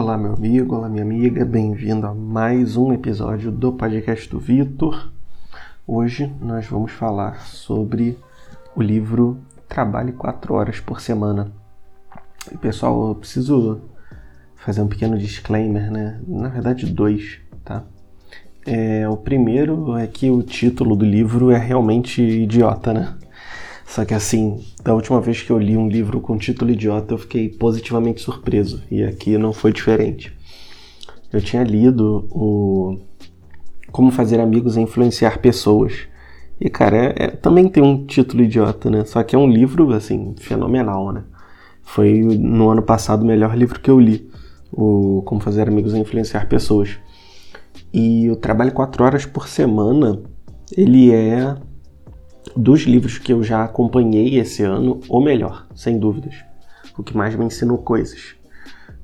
Olá, meu amigo, olá, minha amiga, bem-vindo a mais um episódio do podcast do Vitor. Hoje nós vamos falar sobre o livro Trabalhe 4 Horas por Semana. E, pessoal, eu preciso fazer um pequeno disclaimer, né? Na verdade, dois, tá? É, o primeiro é que o título do livro é realmente idiota, né? Só que assim, da última vez que eu li um livro com título idiota, eu fiquei positivamente surpreso. E aqui não foi diferente. Eu tinha lido o Como Fazer Amigos e Influenciar Pessoas. E, cara, é, é, também tem um título idiota, né? Só que é um livro, assim, fenomenal, né? Foi no ano passado o melhor livro que eu li. O Como Fazer Amigos e Influenciar Pessoas. E o Trabalho quatro horas por semana, ele é dos livros que eu já acompanhei esse ano, o melhor, sem dúvidas. O que mais me ensinou coisas.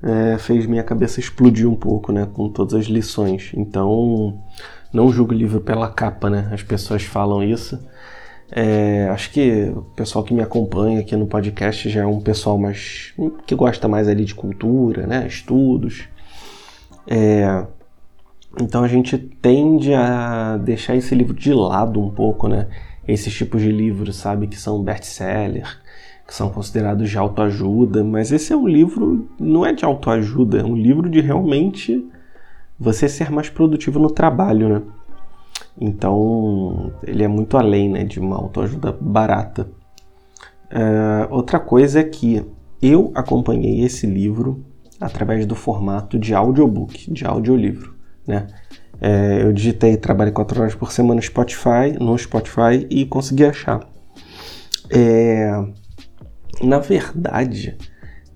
É, fez minha cabeça explodir um pouco, né, com todas as lições. Então, não julgo o livro pela capa, né? As pessoas falam isso. É, acho que o pessoal que me acompanha aqui no podcast já é um pessoal mais que gosta mais ali de cultura, né, estudos. É, então a gente tende a deixar esse livro de lado um pouco, né? Esses tipos de livros, sabe, que são best-seller, que são considerados de autoajuda, mas esse é um livro, não é de autoajuda, é um livro de realmente você ser mais produtivo no trabalho, né? Então, ele é muito além né, de uma autoajuda barata. Uh, outra coisa é que eu acompanhei esse livro através do formato de audiobook, de audiolivro, né? É, eu digitei trabalho 4 horas por semana no Spotify, no Spotify e consegui achar. É, na verdade,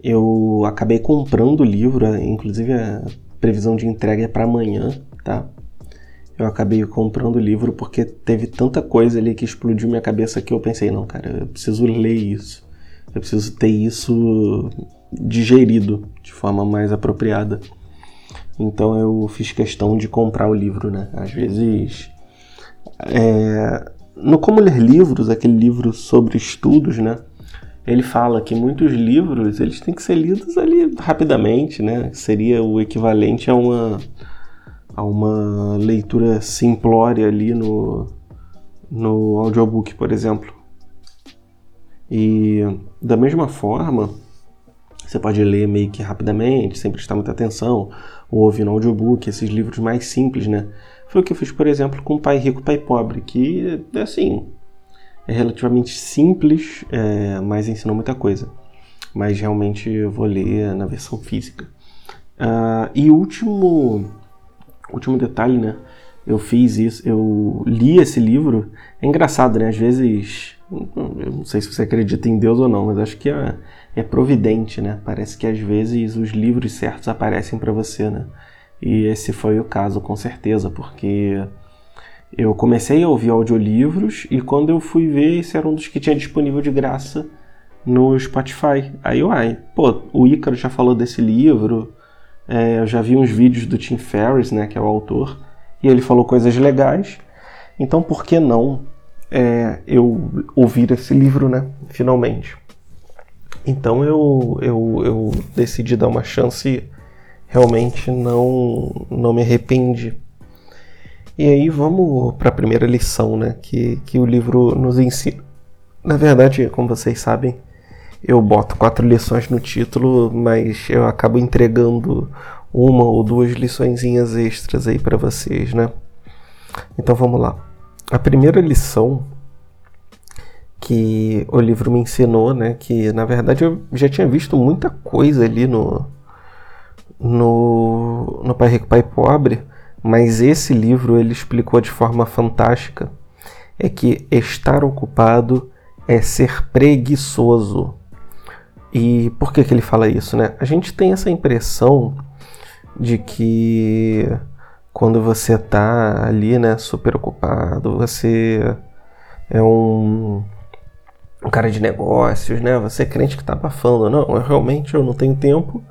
eu acabei comprando o livro, inclusive a previsão de entrega é para amanhã, tá? Eu acabei comprando o livro porque teve tanta coisa ali que explodiu minha cabeça que eu pensei, não, cara, eu preciso ler isso. Eu preciso ter isso digerido de forma mais apropriada. Então eu fiz questão de comprar o livro, né? Às vezes. É, no Como Ler Livros, aquele livro sobre estudos, né? Ele fala que muitos livros eles têm que ser lidos ali rapidamente, né? Seria o equivalente a uma, a uma leitura simplória ali no, no audiobook, por exemplo. E da mesma forma, você pode ler meio que rapidamente, sem prestar muita atenção, ou ouvir no audiobook, esses livros mais simples, né? Foi o que eu fiz, por exemplo, com Pai Rico, Pai Pobre, que, assim, é relativamente simples, é, mas ensinou muita coisa. Mas realmente eu vou ler na versão física. Uh, e último, último detalhe, né? Eu fiz isso, eu li esse livro. É engraçado, né? Às vezes, eu não sei se você acredita em Deus ou não, mas acho que é, é providente, né? Parece que às vezes os livros certos aparecem para você, né? E esse foi o caso, com certeza, porque eu comecei a ouvir audiolivros e quando eu fui ver, esse era um dos que tinha disponível de graça no Spotify. Aí eu, ai, pô, o Ícaro já falou desse livro, é, eu já vi uns vídeos do Tim Ferriss, né, que é o autor, e ele falou coisas legais, então por que não é, eu ouvir esse livro, né, finalmente? Então eu, eu, eu decidi dar uma chance e realmente não, não me arrependi. E aí vamos para a primeira lição né, que, que o livro nos ensina. Na verdade, como vocês sabem, eu boto quatro lições no título, mas eu acabo entregando uma ou duas liçõezinhas extras aí para vocês, né? Então vamos lá. A primeira lição que o livro me ensinou, né? Que na verdade eu já tinha visto muita coisa ali no no, no Pai Rico Pai Pobre, mas esse livro ele explicou de forma fantástica é que estar ocupado é ser preguiçoso. E por que, que ele fala isso, né? A gente tem essa impressão de que quando você está ali, né, super ocupado, você é um um cara de negócios, né? Você é crente que tá abafando. Não, eu realmente eu não tenho tempo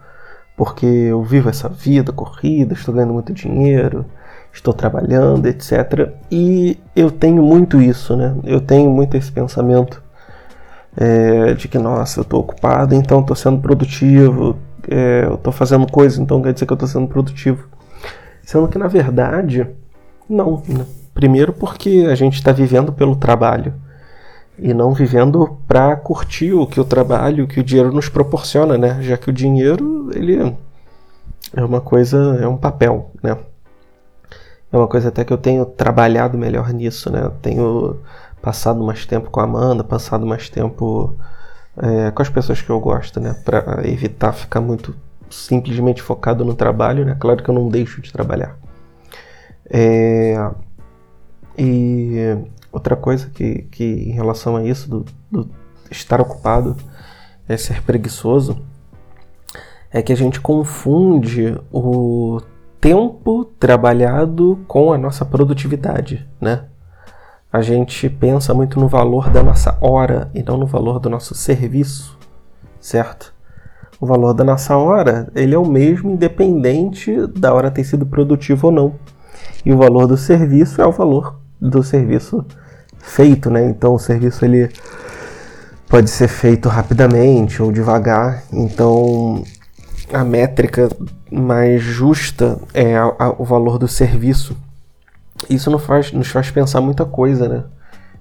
porque eu vivo essa vida corrida, estou ganhando muito dinheiro, estou trabalhando, etc. E eu tenho muito isso, né? Eu tenho muito esse pensamento é, de que, nossa, eu estou ocupado, então estou sendo produtivo, é, eu estou fazendo coisa, então quer dizer que eu estou sendo produtivo. Sendo que, na verdade, não. Né? Primeiro porque a gente está vivendo pelo trabalho e não vivendo para curtir o que o trabalho, o que o dinheiro nos proporciona, né? Já que o dinheiro, ele é uma coisa, é um papel, né? É uma coisa até que eu tenho trabalhado melhor nisso, né? Eu tenho passado mais tempo com a Amanda, passado mais tempo é, com as pessoas que eu gosto, né? Para evitar ficar muito simplesmente focado no trabalho, né? Claro que eu não deixo de trabalhar. É, e outra coisa que, que em relação a isso, do, do estar ocupado, é ser preguiçoso, é que a gente confunde o tempo trabalhado com a nossa produtividade, né? A gente pensa muito no valor da nossa hora e não no valor do nosso serviço, certo? O valor da nossa hora, ele é o mesmo independente da hora ter sido produtiva ou não. E o valor do serviço é o valor do serviço feito, né? Então o serviço ele pode ser feito rapidamente ou devagar. Então a métrica mais justa é a, a, o valor do serviço. Isso nos faz, nos faz pensar muita coisa, né?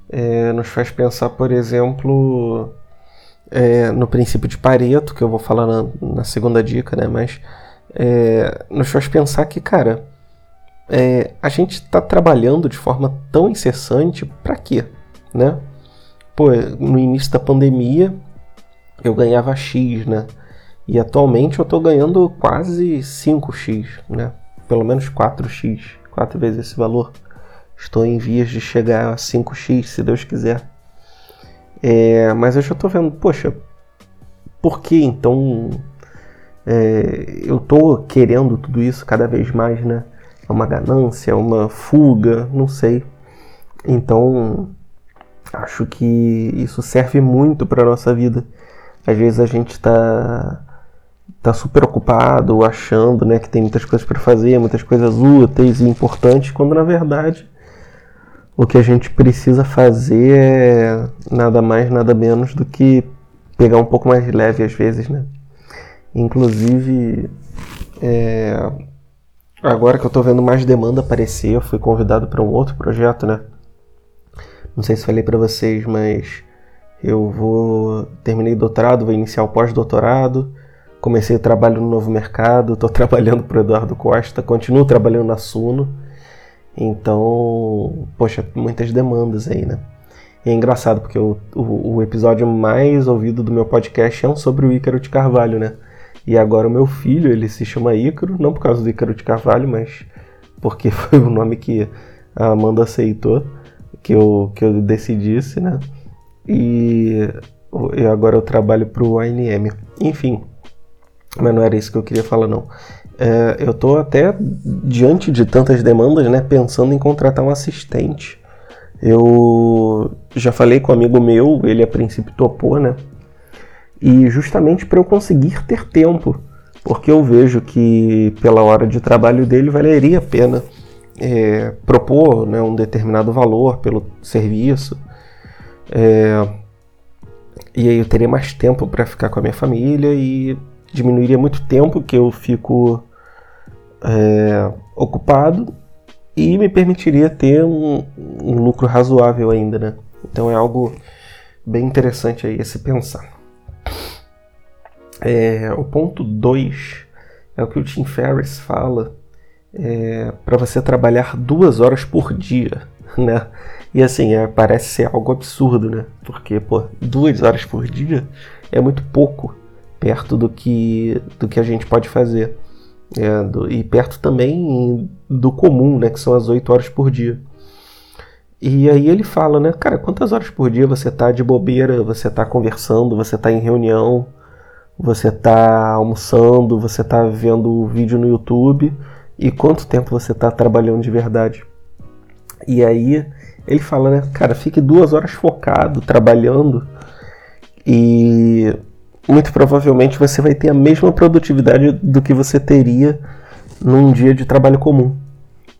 É, nos faz pensar, por exemplo, é, no princípio de Pareto, que eu vou falar na, na segunda dica, né? Mas é, nos faz pensar que, cara, é, a gente está trabalhando de forma tão incessante para quê, né? Pô, no início da pandemia eu ganhava X, né? E atualmente eu estou ganhando quase 5x, né? Pelo menos 4x, 4 vezes esse valor. Estou em vias de chegar a 5x, se Deus quiser. É, mas eu já estou vendo, poxa, por que então é, eu estou querendo tudo isso cada vez mais, né? É uma ganância, é uma fuga, não sei. Então, acho que isso serve muito para nossa vida. Às vezes a gente está tá super ocupado, achando né, que tem muitas coisas para fazer, muitas coisas úteis e importantes, quando na verdade o que a gente precisa fazer é nada mais, nada menos do que pegar um pouco mais leve às vezes, né? Inclusive, é, agora que eu estou vendo mais demanda aparecer, eu fui convidado para um outro projeto, né? Não sei se falei para vocês, mas eu vou terminei doutorado, vou iniciar o pós-doutorado comecei o trabalho no novo mercado, estou trabalhando para Eduardo Costa, continuo trabalhando na Suno. Então, poxa, muitas demandas aí, né? E é engraçado porque o, o, o, episódio mais ouvido do meu podcast é um sobre o Ícaro de Carvalho, né? E agora o meu filho, ele se chama Ícaro, não por causa do Ícaro de Carvalho, mas porque foi o nome que a Amanda aceitou, que eu, que eu decidisse, né? E, e agora eu trabalho para o ANM. Enfim, mas não era isso que eu queria falar, não. É, eu estou até, diante de tantas demandas, né, pensando em contratar um assistente. Eu já falei com um amigo meu, ele a princípio topou, né? E justamente para eu conseguir ter tempo, porque eu vejo que pela hora de trabalho dele valeria a pena é, propor né, um determinado valor pelo serviço. É, e aí eu teria mais tempo para ficar com a minha família e diminuiria muito tempo que eu fico é, ocupado e me permitiria ter um, um, lucro razoável ainda, né? Então é algo bem interessante aí a se pensar. É, o ponto 2 é o que o Tim Ferriss fala é, para você trabalhar duas horas por dia, né? E assim, é, parece ser algo absurdo, né? Porque, pô, duas horas por dia é muito pouco perto do que, do que a gente pode fazer. É, do, e perto também do comum, né, que são as 8 horas por dia. E aí ele fala, né, cara, quantas horas por dia você tá de bobeira, você tá conversando, você tá em reunião, você tá almoçando, você tá vendo vídeo no YouTube e quanto tempo você tá trabalhando de verdade. E aí ele fala, né, cara, fique duas horas focado, trabalhando e muito provavelmente você vai ter a mesma produtividade do que você teria num dia de trabalho comum.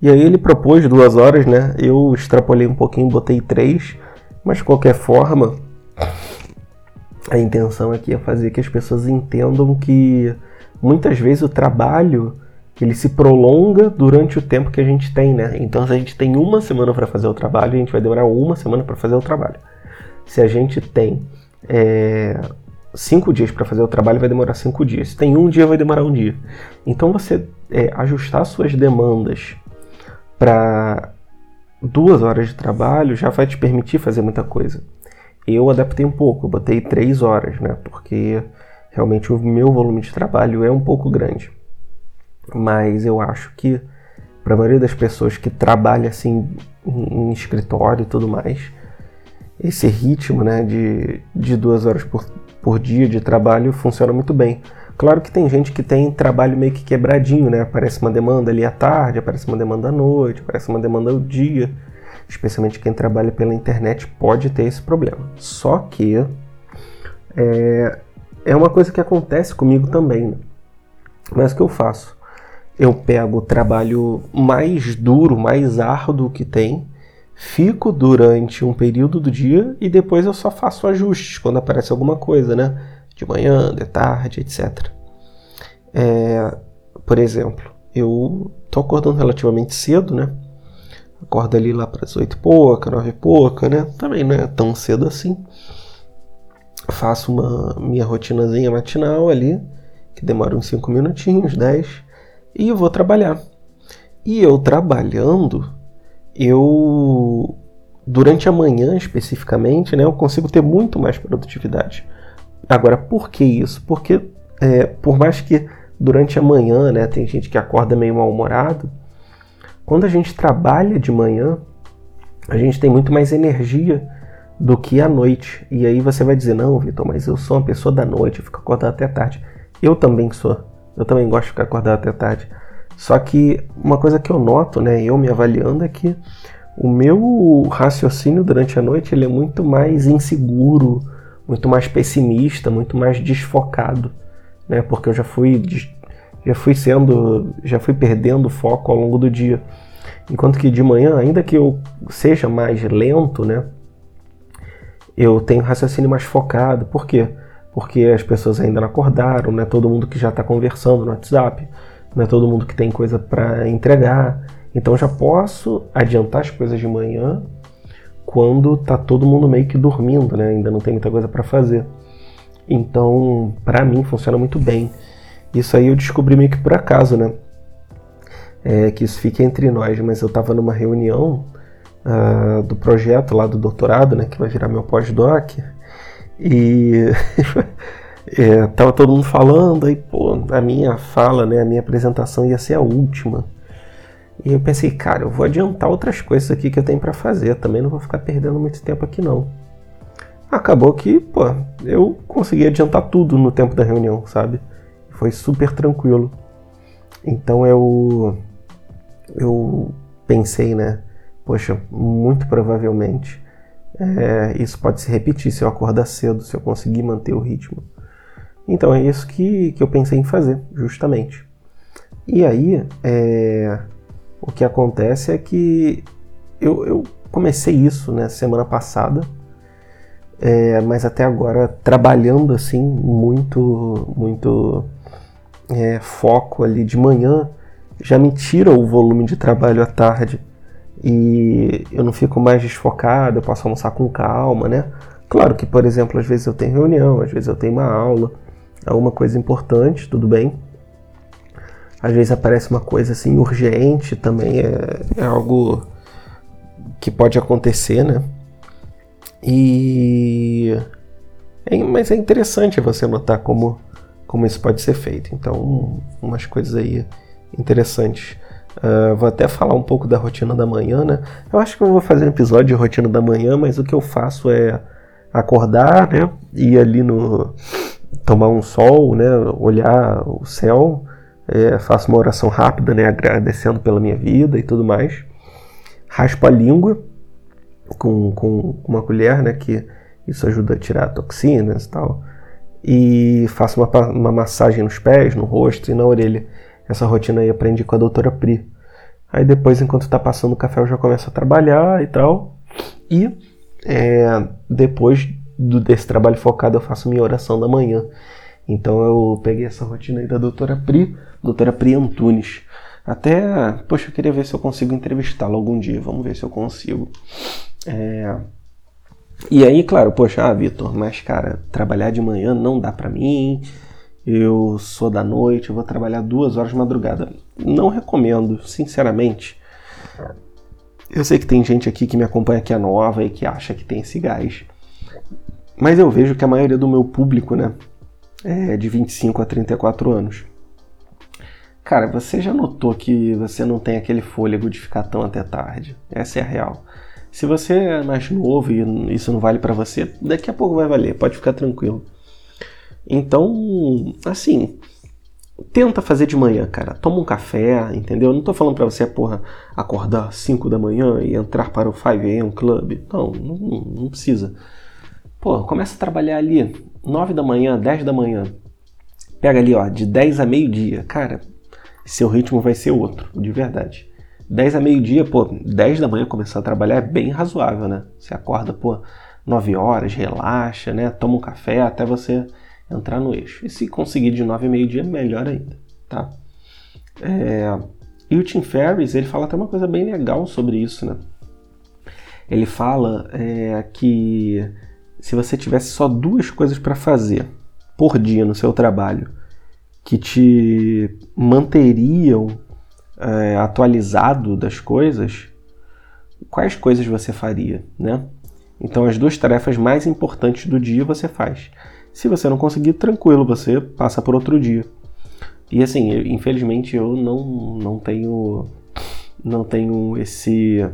E aí ele propôs duas horas, né? Eu extrapolei um pouquinho, botei três, mas de qualquer forma, a intenção aqui é fazer que as pessoas entendam que muitas vezes o trabalho ele se prolonga durante o tempo que a gente tem, né? Então, se a gente tem uma semana para fazer o trabalho, a gente vai demorar uma semana para fazer o trabalho. Se a gente tem é, cinco dias para fazer o trabalho, vai demorar cinco dias. Se tem um dia, vai demorar um dia. Então, você é, ajustar suas demandas para duas horas de trabalho já vai te permitir fazer muita coisa. Eu adaptei um pouco, eu botei três horas, né? Porque realmente o meu volume de trabalho é um pouco grande. Mas eu acho que para a maioria das pessoas que trabalha assim em, escritório e tudo mais, esse ritmo né, de, de duas horas por, por dia de trabalho funciona muito bem. Claro que tem gente que tem trabalho meio que quebradinho, né? Aparece uma demanda ali à tarde, aparece uma demanda à noite, aparece uma demanda ao dia. Especialmente quem trabalha pela internet pode ter esse problema. Só que é, é uma coisa que acontece comigo também. Né? Mas o que eu faço? eu pego o trabalho mais duro, mais árduo que tem, fico durante um período do dia e depois eu só faço ajustes quando aparece alguma coisa, né? De manhã, de tarde, etc. É, por exemplo, eu tô acordando relativamente cedo, né? Acordo ali lá para as oito e pouca, nove e pouca, né? Também não é tão cedo assim. Faço uma minha rotinazinha matinal ali, que demora uns cinco minutinhos, dez e vou trabalhar. E eu trabalhando, eu durante a manhã especificamente, né, eu consigo ter muito mais produtividade. Agora, por que isso? Porque é, por mais que durante a manhã, né, tem gente que acorda meio mal-humorado, quando a gente trabalha de manhã, a gente tem muito mais energia do que à noite. E aí você vai dizer, não, Vitor, mas eu sou uma pessoa da noite, eu fico acordado até tarde. Eu também sou. Eu também gosto de ficar acordado até tarde. Só que uma coisa que eu noto, né, eu me avaliando, é que o meu raciocínio durante a noite ele é muito mais inseguro, muito mais pessimista, muito mais desfocado, né? Porque eu já fui já fui sendo, já fui perdendo foco ao longo do dia. Enquanto que de manhã, ainda que eu seja mais lento, né? Eu tenho raciocínio mais focado. Por quê? Porque as pessoas ainda não acordaram, né? Todo mundo que já está conversando no WhatsApp não é todo mundo que tem coisa para entregar. Então já posso adiantar as coisas de manhã quando tá todo mundo meio que dormindo, né? Ainda não tem muita coisa para fazer. Então, para mim funciona muito bem. Isso aí eu descobri meio que por acaso, né? É, que isso fica entre nós, mas eu estava numa reunião uh, do projeto lá do doutorado, né? Que vai virar meu pós-doc. E É, tava todo mundo falando, aí, pô, a minha fala, né, a minha apresentação ia ser a última. E eu pensei, cara, eu vou adiantar outras coisas aqui que eu tenho para fazer, também não vou ficar perdendo muito tempo aqui não. Acabou que, pô, eu consegui adiantar tudo no tempo da reunião, sabe? Foi super tranquilo. Então eu eu pensei, né, poxa, muito provavelmente é, isso pode se repetir se eu acordar cedo, se eu conseguir manter o ritmo. Então é isso que, que eu pensei em fazer, justamente. E aí, é, o que acontece é que eu, eu comecei isso né, semana passada, é, mas até agora trabalhando assim muito, muito é, foco ali de manhã, já me tira o volume de trabalho à tarde e eu não fico mais desfocado, eu posso almoçar com calma, né? Claro que, por exemplo, às vezes eu tenho reunião, às vezes eu tenho uma aula, alguma coisa importante, tudo bem. Às vezes aparece uma coisa assim urgente também, é, é algo que pode acontecer, né? E. É, mas é interessante você notar como, como isso pode ser feito. Então, umas coisas aí interessantes. Uh, vou até falar um pouco da rotina da manhã, né? Eu acho que eu vou fazer um episódio de rotina da manhã, mas o que eu faço é acordar, né? Ir ali no, tomar um sol, né, olhar o céu, é, faço uma oração rápida, né, agradecendo pela minha vida e tudo mais. Raspo a língua com, com uma colher, né, que isso ajuda a tirar toxinas e tal. E faço uma, uma massagem nos pés, no rosto e na orelha. Essa rotina aí aprendi com a doutora Pri. Aí depois, enquanto está passando o café, eu já começo a trabalhar e tal. E é, depois do, desse trabalho focado, eu faço minha oração da manhã. Então eu peguei essa rotina aí da doutora Pri, doutora Pri Antunes. Até, poxa, eu queria ver se eu consigo entrevistá-la algum dia. Vamos ver se eu consigo. É... E aí, claro, poxa, ah, Vitor, mas cara, trabalhar de manhã não dá para mim. Eu sou da noite, eu vou trabalhar duas horas de madrugada. Não recomendo, sinceramente. Eu sei que tem gente aqui que me acompanha que é nova e que acha que tem esse gás. Mas eu vejo que a maioria do meu público, né, é de 25 a 34 anos. Cara, você já notou que você não tem aquele fôlego de ficar tão até tarde? Essa é a real. Se você é mais novo e isso não vale para você, daqui a pouco vai valer, pode ficar tranquilo. Então, assim, tenta fazer de manhã, cara. Toma um café, entendeu? não tô falando para você, porra, acordar 5 da manhã e entrar para o 5am Club. Não, não, não precisa. Pô, começa a trabalhar ali 9 da manhã, 10 da manhã. Pega ali, ó, de 10 a meio-dia. Cara, seu ritmo vai ser outro, de verdade. 10 a meio-dia, pô, 10 da manhã começar a trabalhar é bem razoável, né? Você acorda, pô, 9 horas, relaxa, né? Toma um café até você entrar no eixo. E se conseguir de 9 a meio-dia, melhor ainda, tá? É... E o Tim Ferriss, ele fala até uma coisa bem legal sobre isso, né? Ele fala é, que se você tivesse só duas coisas para fazer por dia no seu trabalho que te manteriam é, atualizado das coisas, quais coisas você faria, né? Então as duas tarefas mais importantes do dia você faz. Se você não conseguir, tranquilo, você passa por outro dia. E assim, eu, infelizmente eu não, não tenho não tenho esse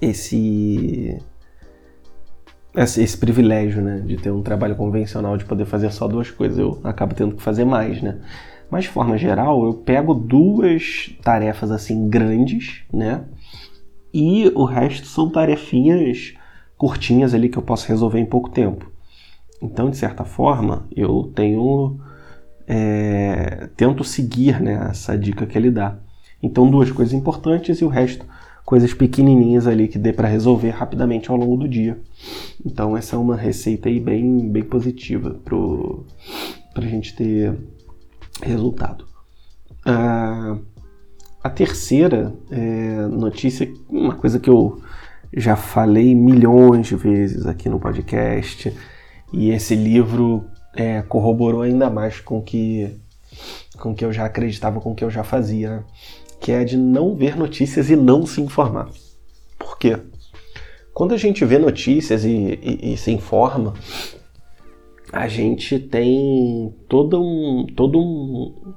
esse esse, esse, privilégio, né, de ter um trabalho convencional, de poder fazer só duas coisas. Eu acabo tendo que fazer mais, né? Mas de forma geral, eu pego duas tarefas assim grandes, né? E o resto são tarefinhas curtinhas ali que eu posso resolver em pouco tempo. Então, de certa forma, eu tenho é, tento seguir né, essa dica que ele dá. Então, duas coisas importantes e o resto coisas pequenininhas ali que dê para resolver rapidamente ao longo do dia. Então essa é uma receita aí bem, bem positiva para a gente ter resultado. Ah, a terceira é, notícia, uma coisa que eu já falei milhões de vezes aqui no podcast, e esse livro é, corroborou ainda mais com que, com que eu já acreditava, com que eu já fazia. Né? que é de não ver notícias e não se informar. Por quê? Quando a gente vê notícias e, e, e se informa, a gente tem todo um, todo um,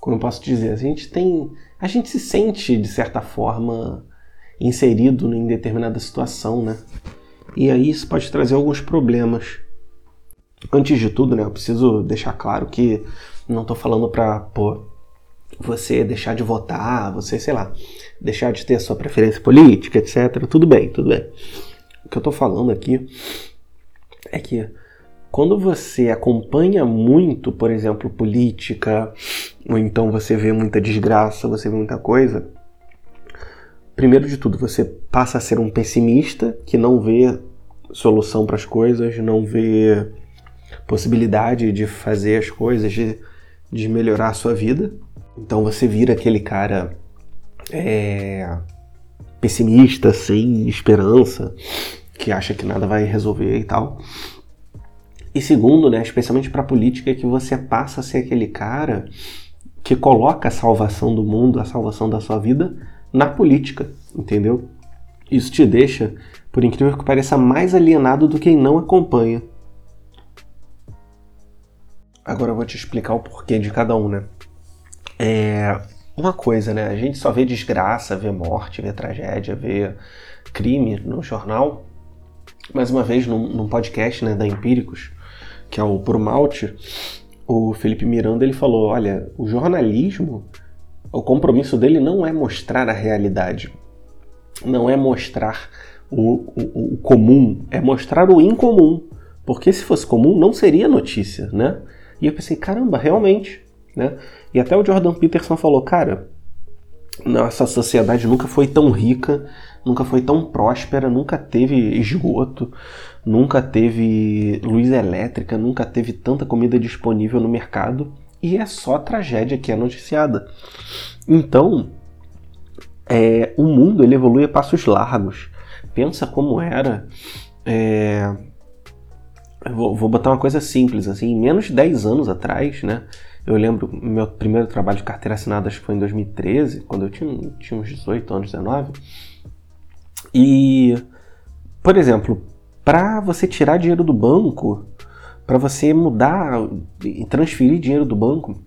como eu posso dizer, a gente tem, a gente se sente de certa forma inserido em determinada situação, né? E aí isso pode trazer alguns problemas. Antes de tudo, né, eu preciso deixar claro que não estou falando para você deixar de votar, você, sei lá, deixar de ter sua preferência política, etc. Tudo bem, tudo bem. O que eu tô falando aqui é que quando você acompanha muito, por exemplo, política, ou então você vê muita desgraça, você vê muita coisa, primeiro de tudo, você passa a ser um pessimista que não vê solução para as coisas, não vê possibilidade de fazer as coisas, de, de melhorar a sua vida. Então você vira aquele cara é, pessimista, sem esperança, que acha que nada vai resolver e tal. E segundo, né, especialmente para a política, é que você passa a ser aquele cara que coloca a salvação do mundo, a salvação da sua vida na política, entendeu? Isso te deixa, por incrível que pareça, mais alienado do que quem não acompanha. Agora eu vou te explicar o porquê de cada um, né? É uma coisa, né? A gente só vê desgraça, vê morte, vê tragédia, vê crime no jornal. Mais uma vez, num, num podcast né, da Empíricos, que é o Por o Felipe Miranda ele falou: olha, o jornalismo, o compromisso dele não é mostrar a realidade, não é mostrar o, o, o comum, é mostrar o incomum. Porque se fosse comum, não seria notícia, né? E eu pensei, caramba, realmente, né? E até o Jordan Peterson falou, cara, nossa sociedade nunca foi tão rica, nunca foi tão próspera, nunca teve esgoto, nunca teve luz elétrica, nunca teve tanta comida disponível no mercado e é só tragédia que é noticiada. Então, é, o mundo ele evolui a passos largos. Pensa como era. É, vou, vou botar uma coisa simples assim, menos de 10 anos atrás, né? Eu lembro, meu primeiro trabalho de carteira assinada acho que foi em 2013, quando eu tinha, tinha uns 18 anos, 19. E, por exemplo, para você tirar dinheiro do banco, para você mudar e transferir dinheiro do banco,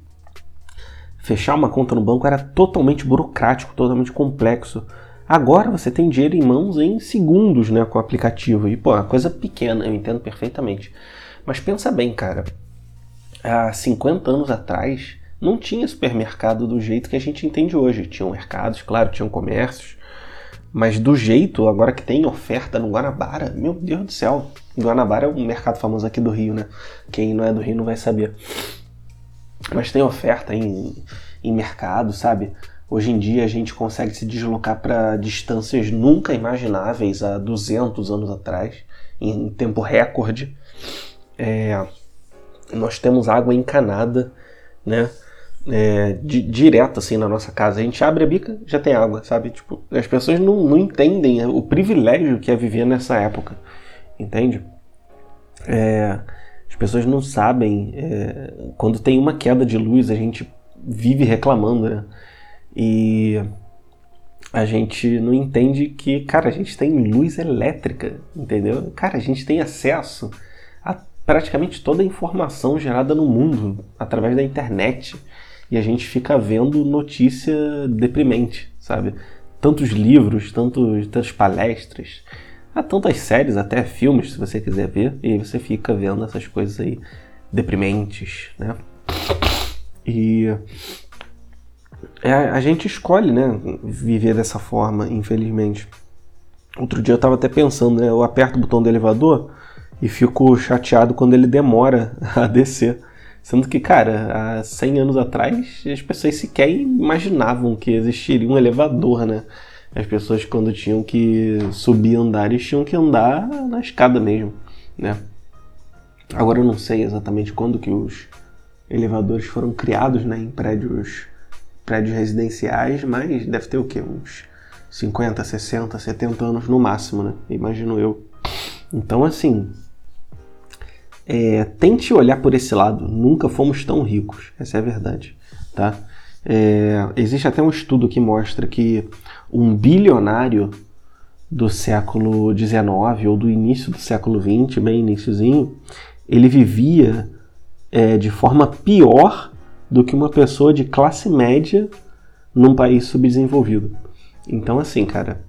fechar uma conta no banco era totalmente burocrático, totalmente complexo. Agora você tem dinheiro em mãos em segundos, né, com o aplicativo. E, pô, é coisa pequena, eu entendo perfeitamente. Mas pensa bem, cara há 50 anos atrás, não tinha supermercado do jeito que a gente entende hoje. Tinham mercados, claro, tinham comércios, mas do jeito agora que tem oferta no Guanabara, meu Deus do céu. Guanabara é um mercado famoso aqui do Rio, né? Quem não é do Rio não vai saber. Mas tem oferta em, em mercado, sabe? Hoje em dia a gente consegue se deslocar para distâncias nunca imagináveis há 200 anos atrás, em tempo recorde. É, nós temos água encanada, né? É, di, direto assim na nossa casa. A gente abre a bica, já tem água, sabe? Tipo, as pessoas não, não entendem o privilégio que é viver nessa época, entende? É, as pessoas não sabem. É, quando tem uma queda de luz, a gente vive reclamando, né? E a gente não entende que, cara, a gente tem luz elétrica, entendeu? Cara, a gente tem acesso a praticamente toda a informação gerada no mundo através da internet e a gente fica vendo notícia deprimente, sabe? Tantos livros, tantos, tantas palestras, há tantas séries, até filmes, se você quiser ver, e você fica vendo essas coisas aí deprimentes, né? E é, a gente escolhe, né, viver dessa forma, infelizmente. Outro dia eu estava até pensando, né, eu aperto o botão do elevador, e fico chateado quando ele demora a descer. Sendo que, cara, há 100 anos atrás as pessoas sequer imaginavam que existiria um elevador, né? As pessoas, quando tinham que subir andares, tinham que andar na escada mesmo, né? Agora eu não sei exatamente quando que os elevadores foram criados, né, em prédios, prédios residenciais, mas deve ter o quê? Uns 50, 60, 70 anos no máximo, né? Imagino eu. Então, assim, é, tente olhar por esse lado. Nunca fomos tão ricos, essa é a verdade, tá? É, existe até um estudo que mostra que um bilionário do século XIX ou do início do século XX, bem iníciozinho, ele vivia é, de forma pior do que uma pessoa de classe média num país subdesenvolvido. Então, assim, cara,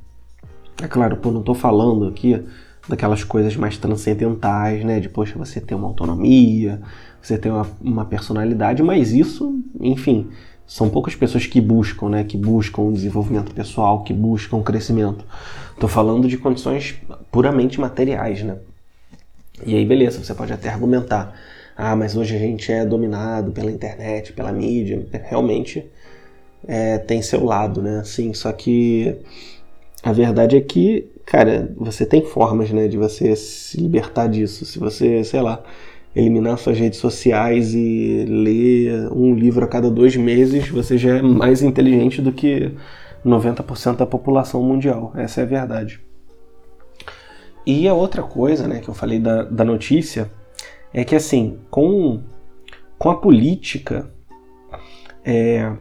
é claro, pô, não estou falando aqui daquelas coisas mais transcendentais, né? De, poxa, você ter uma autonomia, você ter uma, uma personalidade, mas isso, enfim, são poucas pessoas que buscam, né? Que buscam o desenvolvimento pessoal, que buscam o crescimento. Estou falando de condições puramente materiais, né? E aí, beleza, você pode até argumentar. Ah, mas hoje a gente é dominado pela internet, pela mídia. Realmente é, tem seu lado, né? Sim, só que a verdade é que cara, você tem formas, né, de você se libertar disso. Se você, sei lá, eliminar suas redes sociais e ler um livro a cada dois meses, você já é mais inteligente do que 90% da população mundial. Essa é a verdade. E a outra coisa, né, que eu falei da, da notícia, é que assim, com, com a política, é,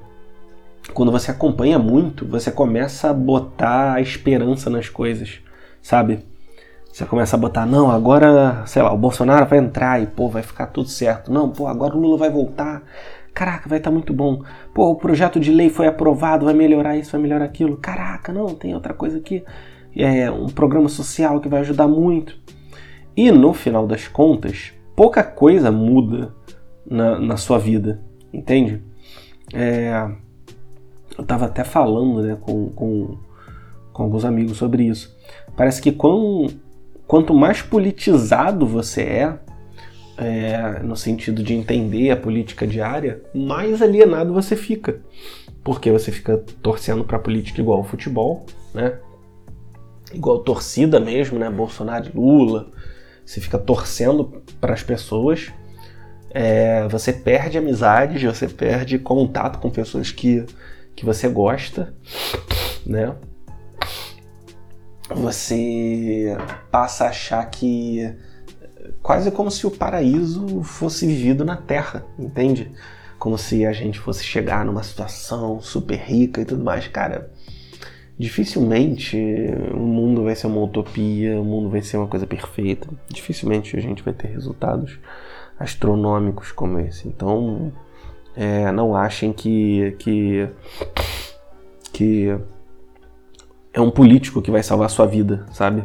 quando você acompanha muito, você começa a botar a esperança nas coisas, sabe? Você começa a botar, não, agora, sei lá, o Bolsonaro vai entrar e, pô, vai ficar tudo certo. Não, pô, agora o Lula vai voltar. Caraca, vai estar tá muito bom. Pô, o projeto de lei foi aprovado, vai melhorar isso, vai melhorar aquilo. Caraca, não, tem outra coisa aqui. É um programa social que vai ajudar muito. E no final das contas, pouca coisa muda na, na sua vida, entende? É, eu estava até falando né, com, com, com, alguns amigos sobre isso. Parece que quão, quanto mais politizado você é, é, no sentido de entender a política diária, mais alienado você fica. Porque você fica torcendo para política igual ao futebol, né? Igual torcida mesmo, né? Bolsonaro e Lula. Você fica torcendo para as pessoas. É, você perde amizades, você perde contato com pessoas que, que você gosta, né? Você passa a achar que quase como se o paraíso fosse vivido na Terra, entende? Como se a gente fosse chegar numa situação super rica e tudo mais. Cara, dificilmente o mundo vai ser uma utopia, o mundo vai ser uma coisa perfeita. Dificilmente a gente vai ter resultados astronômicos como esse. Então, é, não achem que, que, que é um político que vai salvar a sua vida, sabe?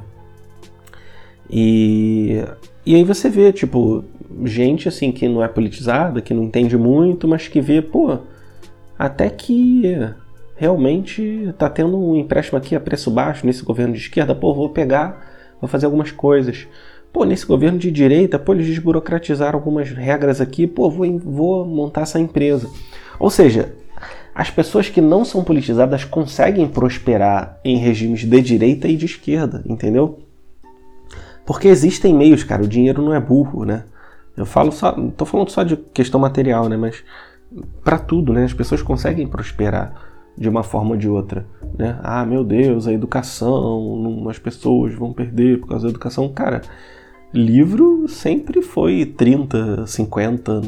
E e aí você vê, tipo, gente assim que não é politizada, que não entende muito, mas que vê, pô, até que realmente tá tendo um empréstimo aqui a preço baixo nesse governo de esquerda, pô, vou pegar, vou fazer algumas coisas. Pô, nesse governo de direita, pô, eles desburocratizaram algumas regras aqui, pô, vou, vou montar essa empresa. Ou seja, as pessoas que não são politizadas conseguem prosperar em regimes de direita e de esquerda, entendeu? Porque existem meios, cara, o dinheiro não é burro, né? Eu falo só, tô falando só de questão material, né, mas para tudo, né? As pessoas conseguem prosperar de uma forma ou de outra, né? Ah, meu Deus, a educação, as pessoas vão perder por causa da educação. Cara, livro sempre foi 30, 50,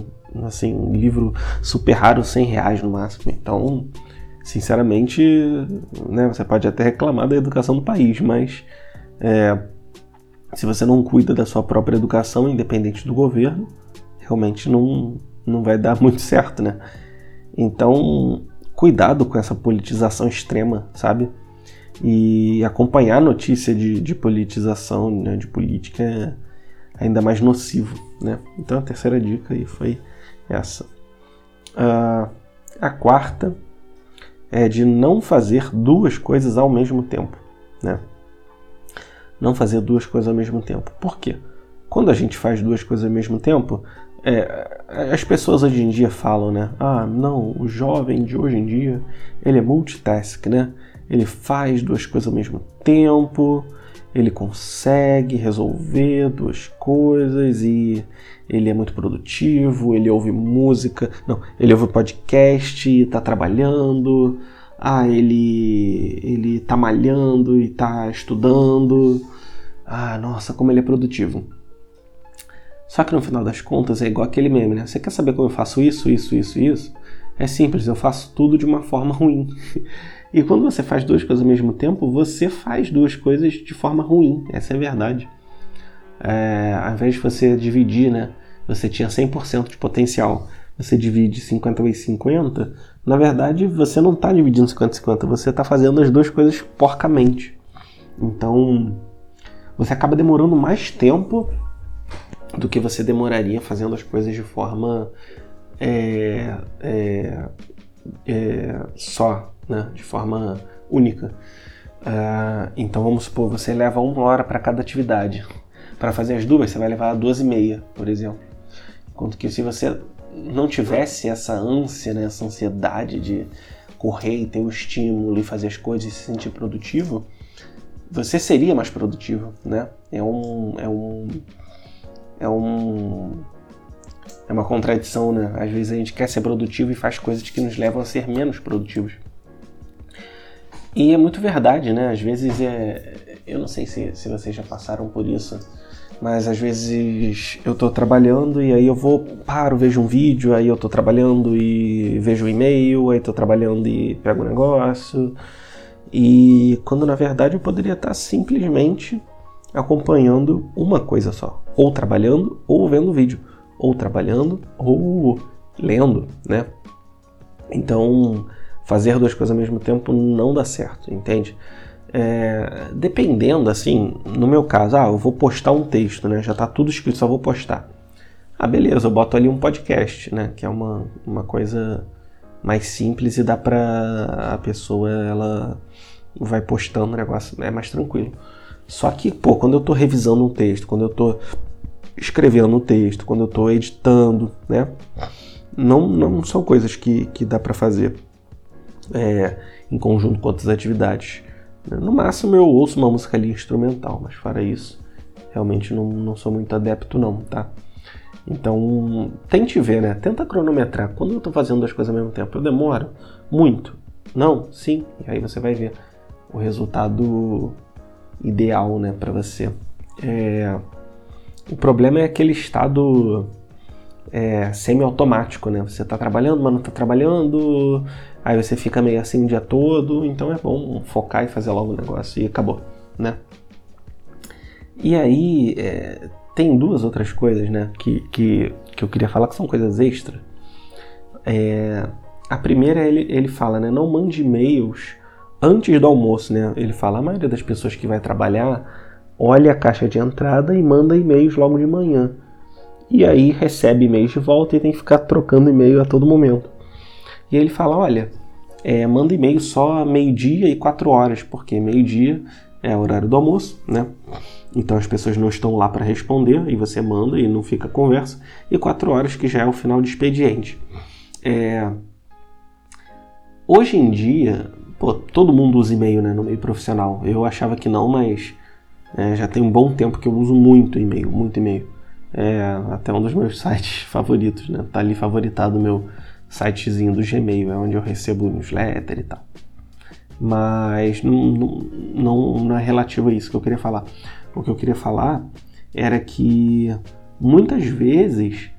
assim, livro super raro, 100 reais no máximo. Então, sinceramente, né, você pode até reclamar da educação do país, mas é, se você não cuida da sua própria educação, independente do governo, realmente não, não vai dar muito certo, né? Então, cuidado com essa politização extrema, sabe? E acompanhar notícia de, de politização, né, de política, é ainda mais nocivo, né? Então, a terceira dica aí foi essa. Uh, a quarta é de não fazer duas coisas ao mesmo tempo, né? não fazer duas coisas ao mesmo tempo. Por quê? Quando a gente faz duas coisas ao mesmo tempo, é, as pessoas hoje em dia falam, né? Ah, não, o jovem de hoje em dia, ele é multitask, né? Ele faz duas coisas ao mesmo tempo, ele consegue resolver duas coisas e ele é muito produtivo, ele ouve música, não, ele ouve podcast, está trabalhando, ah, ele ele tá malhando e tá estudando. Ah, nossa, como ele é produtivo. Só que no final das contas é igual aquele meme, né? Você quer saber como eu faço isso, isso, isso, isso? É simples, eu faço tudo de uma forma ruim. E quando você faz duas coisas ao mesmo tempo, você faz duas coisas de forma ruim. Essa é a verdade. É, ao invés de você dividir, né? Você tinha 100% de potencial, você divide 50 vezes 50, na verdade, você não está dividindo 50-50, você está fazendo as duas coisas porcamente. Então, você acaba demorando mais tempo do que você demoraria fazendo as coisas de forma é, é, é, só, né? de forma única. Uh, então vamos supor, você leva uma hora para cada atividade. Para fazer as duas, você vai levar duas e meia, por exemplo. Enquanto que se você não tivesse essa ânsia, né, essa ansiedade de correr e ter o estímulo e fazer as coisas e se sentir produtivo, você seria mais produtivo, né? É um é um é um é uma contradição, né? Às vezes a gente quer ser produtivo e faz coisas que nos levam a ser menos produtivos. E é muito verdade, né? Às vezes é. Eu não sei se, se vocês já passaram por isso mas às vezes eu tô trabalhando e aí eu vou, paro, vejo um vídeo, aí eu tô trabalhando e vejo um e-mail, aí tô trabalhando e pego um negócio. E quando na verdade eu poderia estar simplesmente acompanhando uma coisa só, ou trabalhando ou vendo vídeo, ou trabalhando ou lendo, né? Então, fazer duas coisas ao mesmo tempo não dá certo, entende? É, dependendo, assim, no meu caso, ah, eu vou postar um texto, né? Já tá tudo escrito, só vou postar. Ah, beleza, eu boto ali um podcast, né? Que é uma, uma coisa mais simples e dá pra a pessoa, ela vai postando o negócio, é mais tranquilo. Só que, pô, quando eu tô revisando um texto, quando eu tô escrevendo o texto, quando eu estou editando, né? Não, não são coisas que, que dá para fazer é, em conjunto com outras atividades. No máximo eu ouço uma música ali instrumental, mas fora isso, realmente não, não sou muito adepto não, tá? Então, tente ver, né? Tenta cronometrar. Quando eu estou fazendo as coisas ao mesmo tempo, eu demoro muito. Não? Sim. E aí você vai ver o resultado ideal, né, para você. É... O problema é aquele estado é, semi-automático, né? Você está trabalhando, mas não está trabalhando, aí você fica meio assim o dia todo, então é bom focar e fazer logo o negócio e acabou, né? E aí é, tem duas outras coisas, né, que, que, que eu queria falar que são coisas extra. É, a primeira ele, ele fala, né, não mande e-mails antes do almoço, né? Ele fala, a maioria das pessoas que vai trabalhar olha a caixa de entrada e manda e-mails logo de manhã. E aí recebe e-mails de volta e tem que ficar trocando e-mail a todo momento. E ele fala, olha, é, manda e-mail só meio-dia e quatro horas, porque meio-dia é o horário do almoço, né? Então as pessoas não estão lá para responder e você manda e não fica conversa. E quatro horas que já é o final de expediente. É... Hoje em dia, pô, todo mundo usa e-mail né, no meio profissional. Eu achava que não, mas é, já tem um bom tempo que eu uso muito e-mail, muito e-mail. É até um dos meus sites favoritos, né? Tá ali favoritado o meu sitezinho do Gmail, é onde eu recebo newsletter e tal. Mas não, não, não é relativo a isso que eu queria falar. O que eu queria falar era que muitas vezes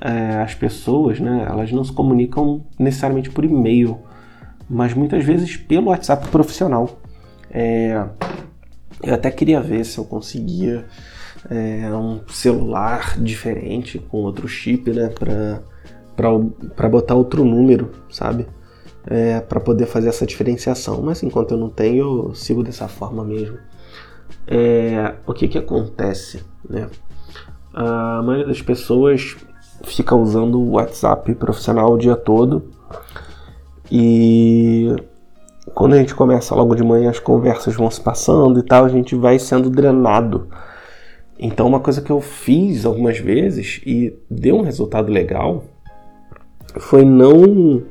é, as pessoas, né, elas não se comunicam necessariamente por e-mail, mas muitas vezes pelo WhatsApp profissional. É, eu até queria ver se eu conseguia é, um celular diferente com outro chip, né, para botar outro número, sabe? É, para poder fazer essa diferenciação. Mas enquanto eu não tenho, eu sigo dessa forma mesmo. É, o que que acontece, né? A maioria das pessoas fica usando o WhatsApp profissional o dia todo e quando a gente começa logo de manhã, as conversas vão se passando e tal, a gente vai sendo drenado. Então, uma coisa que eu fiz algumas vezes e deu um resultado legal foi não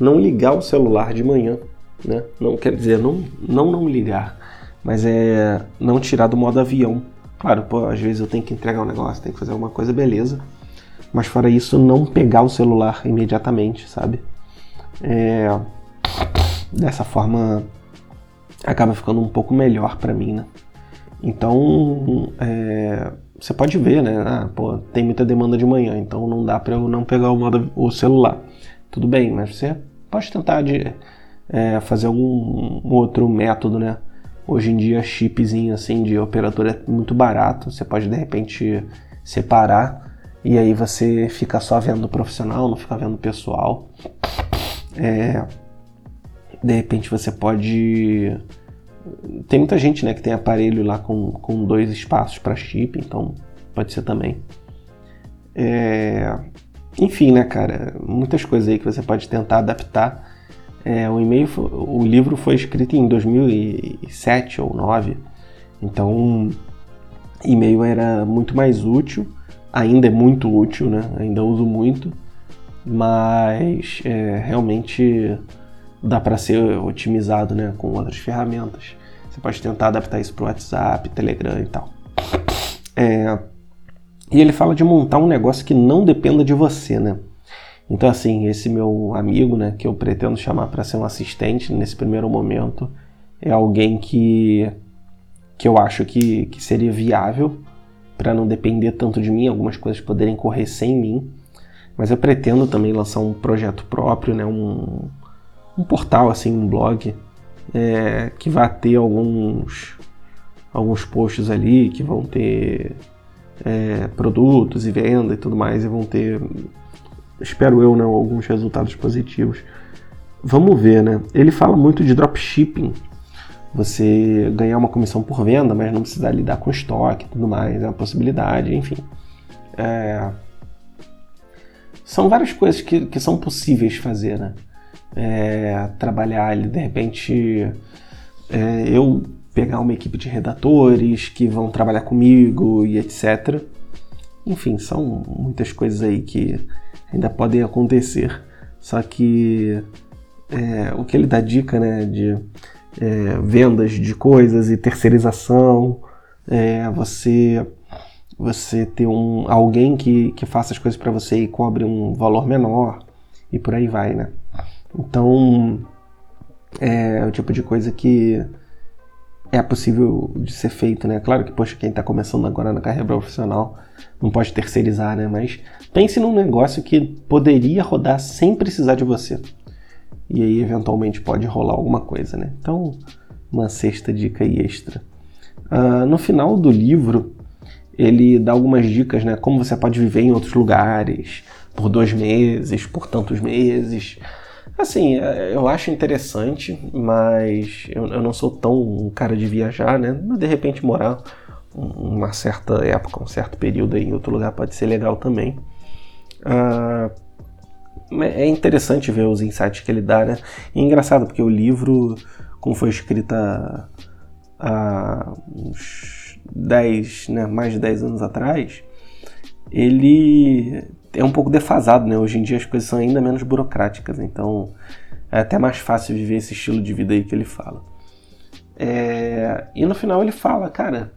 não ligar o celular de manhã, né? Não quer dizer não não não ligar, mas é não tirar do modo avião. Claro, pô, às vezes eu tenho que entregar um negócio, tenho que fazer alguma coisa, beleza. Mas fora isso, não pegar o celular imediatamente, sabe? É, dessa forma acaba ficando um pouco melhor para mim, né? Então, é, você pode ver, né? Ah, pô, tem muita demanda de manhã, então não dá para eu não pegar o, modo, o celular. Tudo bem, mas você pode tentar de, é, fazer algum um outro método, né? Hoje em dia, chipzinho assim de operador é muito barato. Você pode de repente separar e aí você fica só vendo o profissional, não fica vendo o pessoal. É, de repente você pode. Tem muita gente né, que tem aparelho lá com, com dois espaços para chip, então pode ser também. É... Enfim, né, cara? Muitas coisas aí que você pode tentar adaptar. É, o e-mail, o livro foi escrito em 2007 ou 2009, então e-mail era muito mais útil, ainda é muito útil, né? Ainda uso muito, mas é, realmente dá para ser otimizado né, com outras ferramentas. Você pode tentar adaptar isso para o WhatsApp, Telegram e tal. É, e ele fala de montar um negócio que não dependa de você, né? Então, assim, esse meu amigo, né, que eu pretendo chamar para ser um assistente nesse primeiro momento, é alguém que, que eu acho que, que seria viável para não depender tanto de mim, algumas coisas poderem correr sem mim. Mas eu pretendo também lançar um projeto próprio, né, um, um portal, assim, um blog, é, que vai ter alguns, alguns posts ali que vão ter é, produtos e venda e tudo mais, e vão ter, espero eu, né, alguns resultados positivos. Vamos ver, né? Ele fala muito de dropshipping, você ganhar uma comissão por venda, mas não precisar lidar com estoque e tudo mais, é uma possibilidade, enfim. É... São várias coisas que, que são possíveis fazer, né? É, trabalhar ali, de repente, é, eu pegar uma equipe de redatores que vão trabalhar comigo e etc. Enfim, são muitas coisas aí que ainda podem acontecer. Só que é, o que ele dá dica né, de é, vendas de coisas e terceirização, é, você você ter um, alguém que, que faça as coisas para você e cobre um valor menor e por aí vai, né? Então é o tipo de coisa que é possível de ser feito, né? Claro que, poxa, quem está começando agora na carreira profissional não pode terceirizar, né? Mas pense num negócio que poderia rodar sem precisar de você. E aí, eventualmente, pode rolar alguma coisa, né? Então, uma sexta dica extra. Uh, no final do livro, ele dá algumas dicas, né? Como você pode viver em outros lugares por dois meses, por tantos meses. Assim, é, eu acho interessante, mas eu, eu não sou tão um cara de viajar, né? Mas de repente morar uma certa época, um certo período em outro lugar pode ser legal também. Uh, é interessante ver os insights que ele dá, né? E é engraçado, porque o livro, como foi escrito há, há uns 10, né, mais de 10 anos atrás, ele é um pouco defasado, né? Hoje em dia as coisas são ainda menos burocráticas, então é até mais fácil viver esse estilo de vida aí que ele fala. É, e no final ele fala, cara,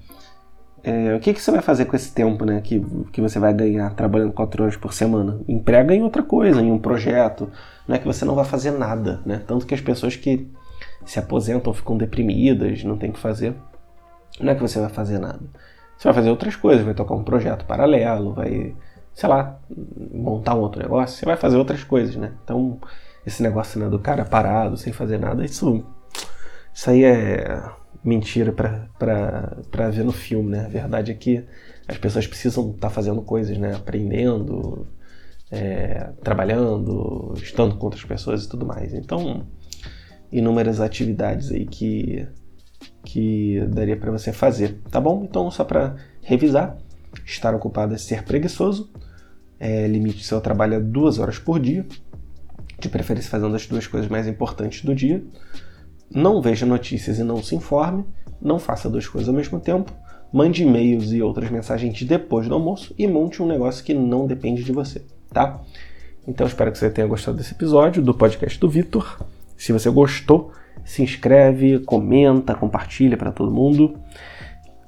é, o que, que você vai fazer com esse tempo né, que, que você vai ganhar trabalhando quatro horas por semana? Emprega em outra coisa, em um projeto. Não é que você não vai fazer nada, né? Tanto que as pessoas que se aposentam ficam deprimidas, não tem o que fazer. Não é que você vai fazer nada. Você vai fazer outras coisas, vai tocar um projeto paralelo, vai sei lá, montar um outro negócio, você vai fazer outras coisas, né? Então, esse negócio né, do cara parado, sem fazer nada, isso, isso aí é mentira para ver no filme, né? A verdade é que as pessoas precisam estar tá fazendo coisas, né? Aprendendo, é, trabalhando, estando com outras pessoas e tudo mais. Então, inúmeras atividades aí que, que daria para você fazer, tá bom? Então, só para revisar, estar ocupado é ser preguiçoso, é, limite seu trabalho a duas horas por dia, de preferência fazendo as duas coisas mais importantes do dia. Não veja notícias e não se informe, não faça duas coisas ao mesmo tempo, mande e-mails e outras mensagens depois do almoço e monte um negócio que não depende de você, tá? Então espero que você tenha gostado desse episódio do podcast do Vitor. Se você gostou, se inscreve, comenta, compartilha para todo mundo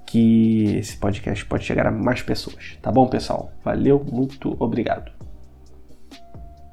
que esse podcast pode chegar a mais pessoas. Tá bom, pessoal? Valeu, muito obrigado.